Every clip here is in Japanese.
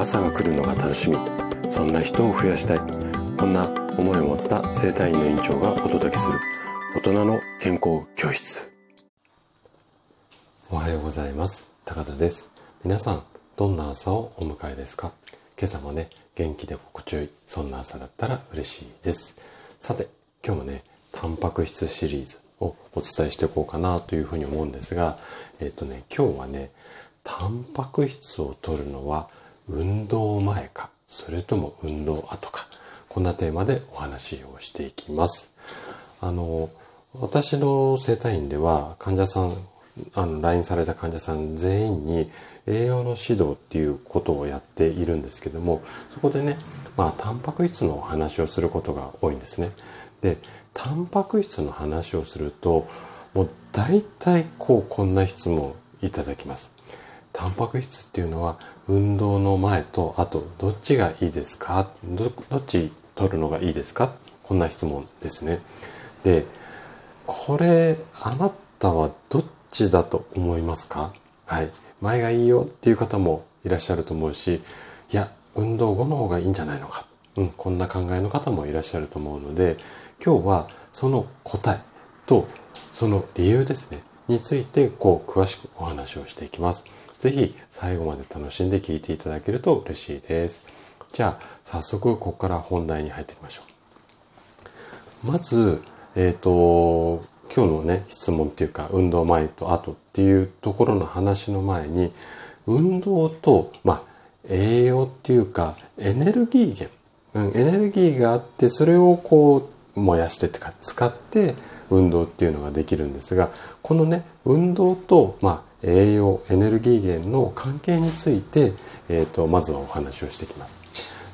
朝が来るのが楽しみ。そんな人を増やしたい。こんな思いを持った生体院の院長がお届けする。大人の健康教室。おはようございます。高田です。皆さんどんな朝をお迎えですか？今朝もね元気で心地よいそんな朝だったら嬉しいです。さて今日もねタンパク質シリーズをお伝えしていこうかなというふうに思うんですがえっ、とね今日はねタンパク質を取るのは運動前か、それとも運動後か、こんなテーマでお話をしていきます。あの、私の生体院では患者さん、あの、来院された患者さん全員に栄養の指導っていうことをやっているんですけども、そこでね、まあ、タンパク質のお話をすることが多いんですね。で、タンパク質の話をすると、もう大体こう、こんな質問いただきます。タンパク質っていうのは運動の前と後どっちがいいですか？どっち取るのがいいですか？こんな質問ですね。で、これあなたはどっちだと思いますか？はい。前がいいよっていう方もいらっしゃると思うし、いや、運動後の方がいいんじゃないのか？うん、こんな考えの方もいらっしゃると思うので、今日はその答えとその理由ですね。についてこう詳しくお話をしていきます。ぜひ最後まで楽しんで聞いていただけると嬉しいです。じゃあ早速ここから本題に入っていきましょう。まず、えっ、ー、と、今日のね、質問っていうか、運動前と後っていうところの話の前に、運動と、まあ、栄養っていうか、エネルギー源、うん、エネルギーがあって、それをこう、燃やしてとか使って、運動っていうのができるんですが、このね、運動と、まあ、栄養、エネルギー源の関係について、えっ、ー、と、まずはお話をしていきます。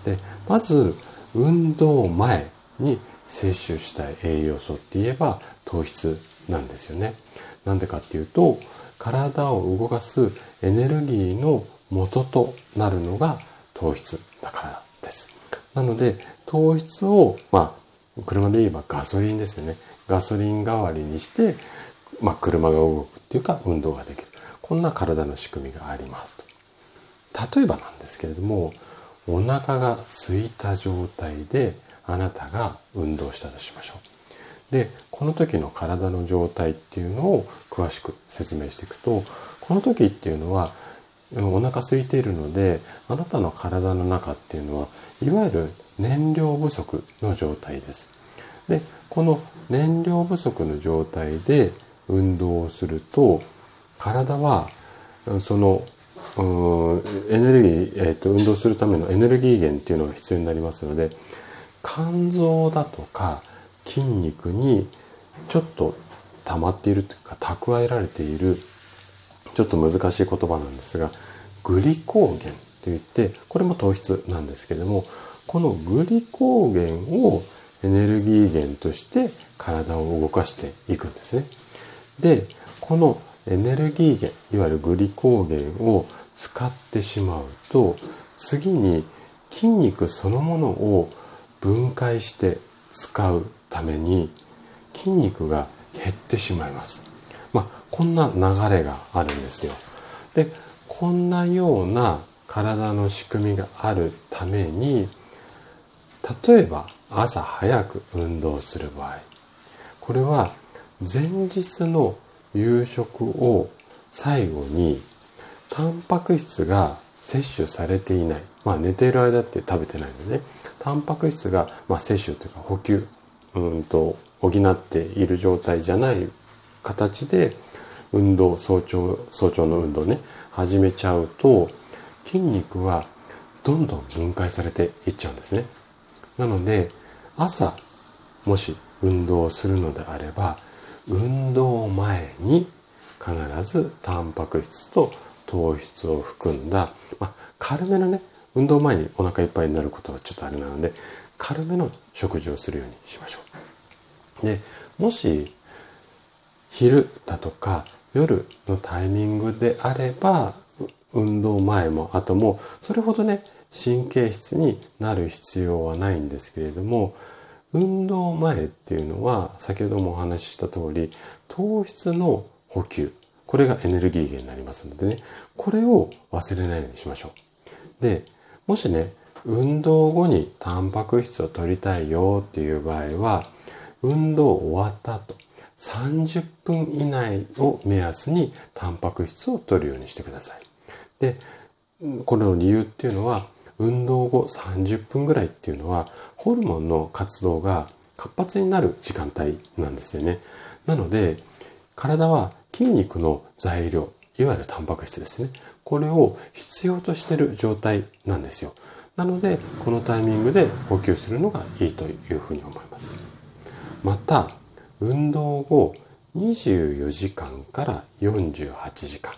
で、まず、運動前に摂取したい栄養素って言えば糖質なんですよね。なんでかっていうと、体を動かすエネルギーの元となるのが糖質だからです。なので、糖質を、まあ、車で言えばガソリンですよね。ガソリン代わりにして、まあ、車が動くっていうか運動ができる。こんな体の仕組みがありますと。例えばなんですけれども、お腹が空いた状態であなたが運動したとしましょう。で、この時の体の状態っていうのを詳しく説明していくと、この時っていうのはお腹空いているので、あなたの体の中っていうのは、いわゆる燃料不足の状態です。で、この燃料不足の状態で運動をすると体はそのエネルギー、えーと、運動するためのエネルギー源っていうのが必要になりますので肝臓だとか筋肉にちょっと溜まっているというか蓄えられているちょっと難しい言葉なんですがグリコーゲンといってこれも糖質なんですけれどもこのグリコーゲンをエネルギー源として体を動かしていくんですね。で、このエネルギー源、いわゆるグリコーゲンを使ってしまうと、次に筋肉そのものを分解して使うために筋肉が減ってしまいます。まあ、こんな流れがあるんですよ。で、こんなような体の仕組みがあるために、例えば朝早く運動する場合。これは前日の夕食を最後にタンパク質が摂取されていない。まあ寝ている間って食べてないのでね。タンパク質が、まあ、摂取というか補給。うんと補っている状態じゃない形で運動早朝早朝の運動ね。始めちゃうと筋肉はどんどん分解されていっちゃうんですね。なので朝もし運動をするのであれば運動前に必ずタンパク質と糖質を含んだ、まあ、軽めのね運動前にお腹いっぱいになることはちょっとあれなので軽めの食事をするようにしましょう。でもし昼だとか夜のタイミングであれば運動前も後もそれほどね神経質になる必要はないんですけれども、運動前っていうのは、先ほどもお話しした通り、糖質の補給。これがエネルギー源になりますのでね、これを忘れないようにしましょう。で、もしね、運動後にタンパク質を取りたいよっていう場合は、運動終わった後、30分以内を目安にタンパク質を取るようにしてください。で、この理由っていうのは、運動後30分ぐらいっていうのは、ホルモンの活動が活発になる時間帯なんですよね。なので、体は筋肉の材料、いわゆるタンパク質ですね。これを必要としてる状態なんですよ。なので、このタイミングで補給するのがいいというふうに思います。また、運動後24時間から48時間。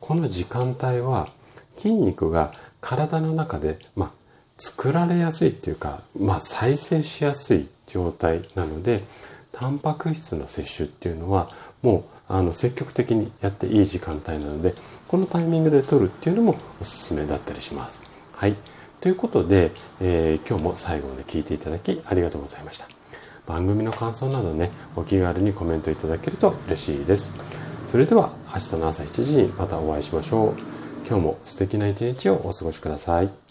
この時間帯は筋肉が体の中で、まあ、作られやすいっていうか、まあ、再生しやすい状態なので、タンパク質の摂取っていうのはもうあの積極的にやっていい時間帯なので、このタイミングで取るっていうのもおすすめだったりします。はい。ということで、えー、今日も最後まで聞いていただきありがとうございました。番組の感想などね、お気軽にコメントいただけると嬉しいです。それでは明日の朝7時にまたお会いしましょう。今日も素敵な一日をお過ごしください。